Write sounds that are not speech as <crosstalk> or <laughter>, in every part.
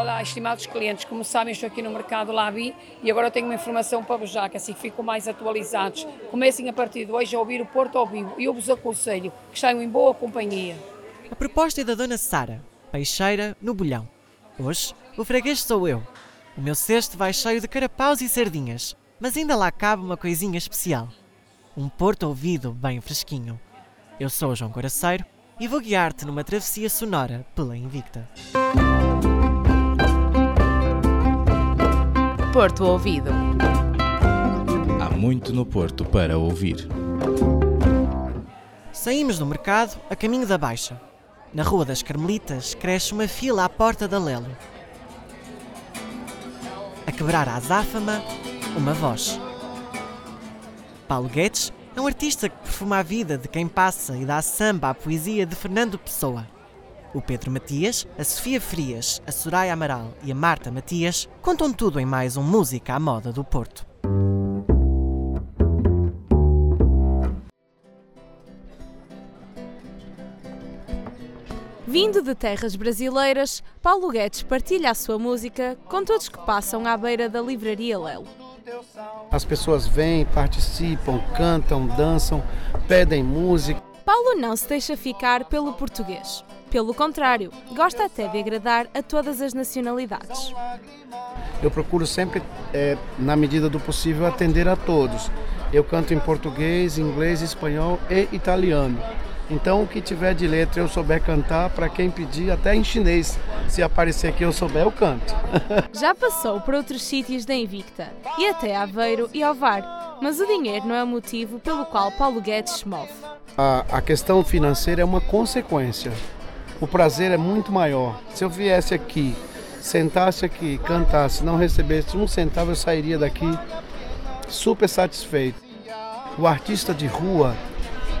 olá, estimados clientes, como sabem, estou aqui no mercado Labi e agora tenho uma informação para vos dar, que assim ficam mais atualizados. Comecem a partir de hoje a ouvir o Porto ao vivo e eu vos aconselho que estejam em boa companhia. A proposta é da Dona Sara, peixeira no bolhão. Hoje, o freguês sou eu. O meu cesto vai cheio de carapaus e sardinhas, mas ainda lá cabe uma coisinha especial. Um porto ouvido bem fresquinho. Eu sou o João Coraceiro e vou guiar-te numa travessia sonora pela Invicta. Porto Ouvido. Há muito no Porto para ouvir. Saímos do mercado a caminho da Baixa. Na Rua das Carmelitas cresce uma fila à porta da Lelo. A quebrar a azáfama, uma voz. Paulo Guedes é um artista que perfuma a vida de quem passa e dá samba à poesia de Fernando Pessoa. O Pedro Matias, a Sofia Frias, a Soraya Amaral e a Marta Matias contam tudo em mais um Música à Moda do Porto. Vindo de terras brasileiras, Paulo Guedes partilha a sua música com todos que passam à beira da livraria Lelo. As pessoas vêm, participam, cantam, dançam, pedem música. Paulo não se deixa ficar pelo português. Pelo contrário, gosta até de agradar a todas as nacionalidades. Eu procuro sempre, é, na medida do possível, atender a todos. Eu canto em português, inglês, espanhol e italiano. Então, o que tiver de letra eu souber cantar, para quem pedir, até em chinês. Se aparecer que eu souber, eu canto. <laughs> Já passou por outros sítios da Invicta, e até Aveiro e Ovar, mas o dinheiro não é o motivo pelo qual Paulo Guedes se move. A, a questão financeira é uma consequência. O prazer é muito maior. Se eu viesse aqui, sentasse aqui, cantasse, não recebesse um centavo, eu sairia daqui super satisfeito. O artista de rua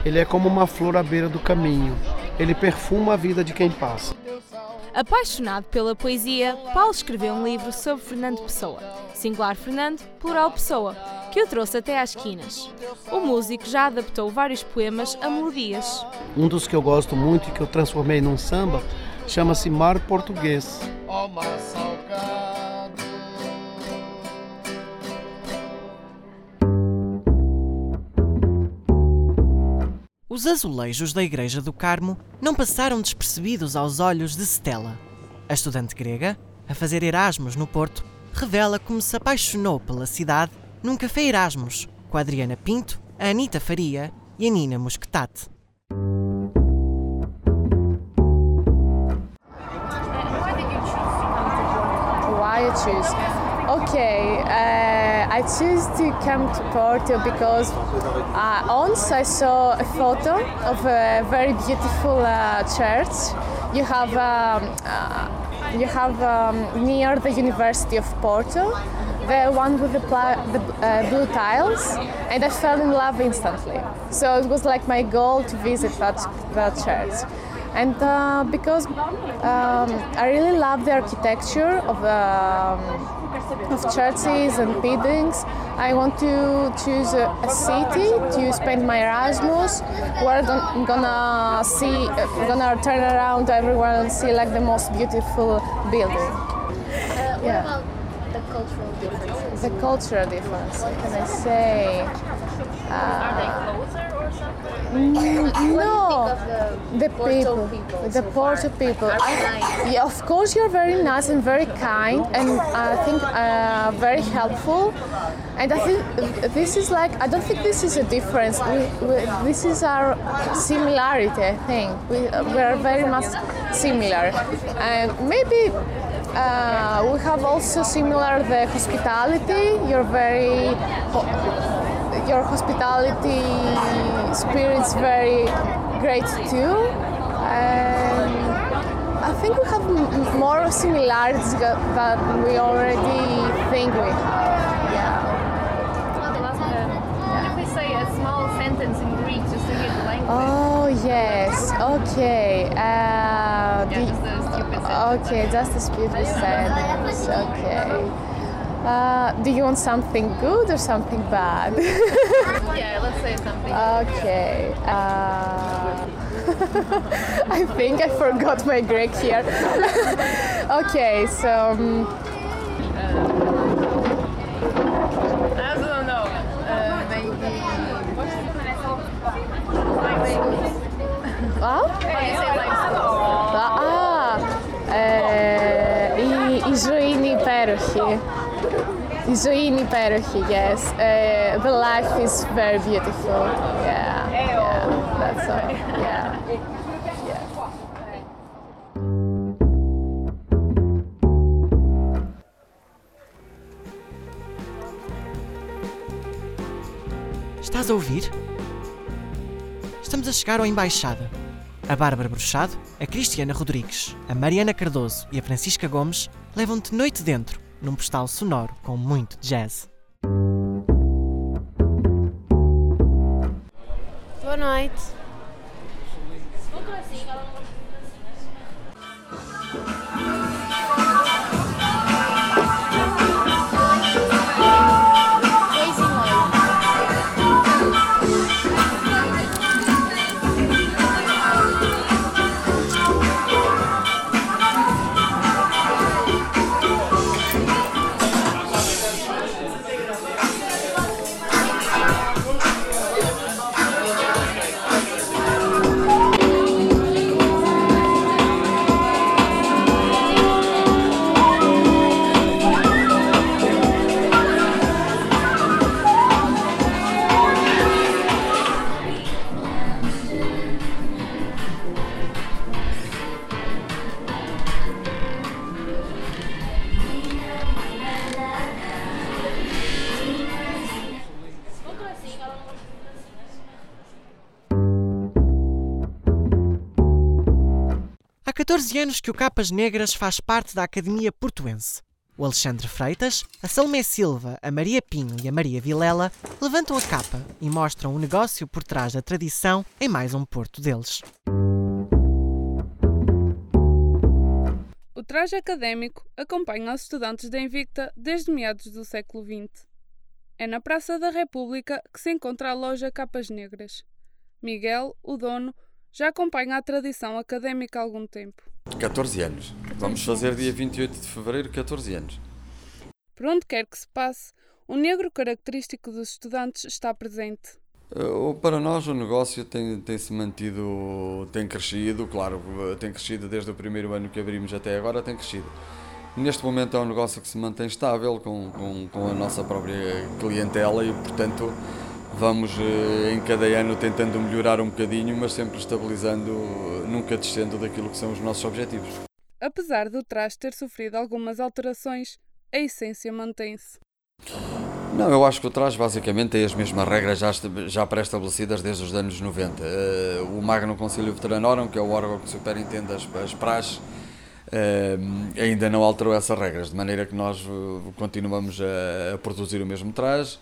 ele é como uma flor à beira do caminho. Ele perfuma a vida de quem passa. Apaixonado pela poesia, Paulo escreveu um livro sobre Fernando Pessoa, singular Fernando, plural Pessoa, que o trouxe até às esquinas. O músico já adaptou vários poemas a melodias. Um dos que eu gosto muito e que eu transformei num samba chama-se Mar Português. Oh, Os azulejos da Igreja do Carmo não passaram despercebidos aos olhos de Stella. A estudante grega, a fazer Erasmus no Porto, revela como se apaixonou pela cidade num café Erasmus com a Adriana Pinto, a Anita Faria e a Nina Mosquetate. Why you choose? Okay, uh, I choose to come to Porto because uh, once I saw a photo of a very beautiful uh, church. You have um, uh, you have um, near the University of Porto, the one with the, pla- the uh, blue tiles, and I fell in love instantly. So it was like my goal to visit that that church and uh, because um, I really love the architecture of, um, of churches and buildings, I want to choose a, a city to spend my Erasmus, where I'm gonna see, gonna turn around everywhere and see like the most beautiful building. Uh, yeah. The cultural differences? The cultural difference, what can I say? Uh, Are they closer or something? Mm, no, the, the Porto people, people the so Porto far? people. I- yeah, of course, you're very nice and very kind, and I think uh, very helpful. And I think this is like I don't think this is a difference. We, we, this is our similarity. I think we, we are very much similar, and maybe. Uh, we have also similar the hospitality. You're very ho- your hospitality spirit's very great too. And I think we have m- more similarities tha- that we already think we have. Yeah. What if we say a small sentence in Greek just to hear the language? Oh yes. Okay. Uh, yeah, Okay, just a stupid sentence. Okay. Uh, do you want something good or something bad? <laughs> Yeah, let's say something. okay. Uh, <laughs> I think I forgot my Greek here. <laughs> okay, so. Um, I don't know. Uh, maybe. Peroshi. Joini Peroshi, yes. Uh, the life is very beautiful. Yeah, yeah, that's all. Yeah. Estás a ouvir? Estamos a chegar ao Embaixada. A Bárbara Bruxado, a Cristiana Rodrigues, a Mariana Cardoso e a Francisca Gomes levam-te noite dentro num postal sonoro com muito jazz. Boa noite. 14 anos que o Capas Negras faz parte da Academia Portuense. O Alexandre Freitas, a Salomé Silva, a Maria Pinho e a Maria Vilela levantam a capa e mostram o negócio por trás da tradição em mais um porto deles. O traje académico acompanha os estudantes da Invicta desde meados do século XX. É na Praça da República que se encontra a loja Capas Negras. Miguel, o dono, já acompanha a tradição académica há algum tempo. 14 anos. Vamos fazer dia 28 de fevereiro 14 anos. Por onde quer que se passe, o negro característico dos estudantes está presente. Uh, Para nós o negócio tem, tem se mantido, tem crescido, claro, uh, tem crescido desde o primeiro ano que abrimos até agora, tem crescido. Neste momento é um negócio que se mantém estável com, com, com a nossa própria clientela e, portanto, vamos uh, em cada ano tentando melhorar um bocadinho, mas sempre estabilizando, nunca descendo daquilo que são os nossos objetivos. Apesar do traje ter sofrido algumas alterações, a essência mantém-se. Não, eu acho que o traje basicamente tem as mesmas regras já, já pré-estabelecidas desde os anos 90. Eh, o Magno Conselho Veteranorum, que é o órgão que superintende as, as praxes, eh, ainda não alterou essas regras, de maneira que nós eh, continuamos a, produzir o mesmo traje eh,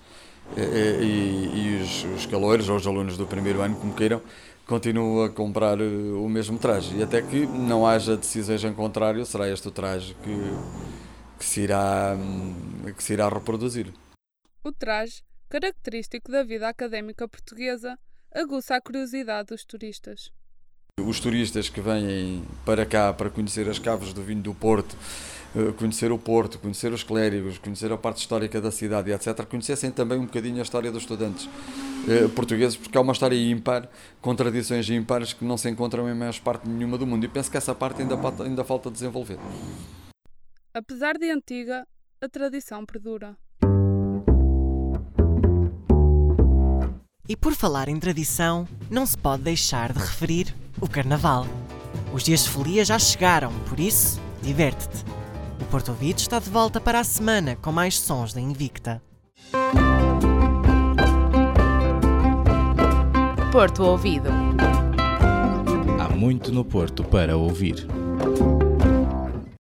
e, e os, os caloiros, ou os alunos do primeiro ano, como queiram, continuam a comprar eh, o mesmo traje. E até que não haja decisões em contrário, será este o traje que, que, se, irá, hum, que se irá reproduzir. O traje, característico da vida académica portuguesa, aguça a curiosidade dos turistas. Os turistas que vêm para cá para conhecer as caves do vinho do Porto, eh, conhecer o Porto, conhecer os clérigos, conhecer a parte histórica da cidade, etc., conhecessem também um bocadinho a história dos estudantes eh, portugueses, porque há uma história ímpar, com tradições ímpares que não se encontram em mais parte nenhuma do mundo. E penso que essa parte ainda, falta- ainda falta desenvolver. Apesar de antiga, a tradição perdura. E por falar em tradição, não se pode deixar de referir o Carnaval. Os dias de folia já chegaram, por isso, diverte-te. O Porto Ouvido está de volta para a semana com mais sons da Invicta. Porto Ouvido. Há muito no Porto para ouvir.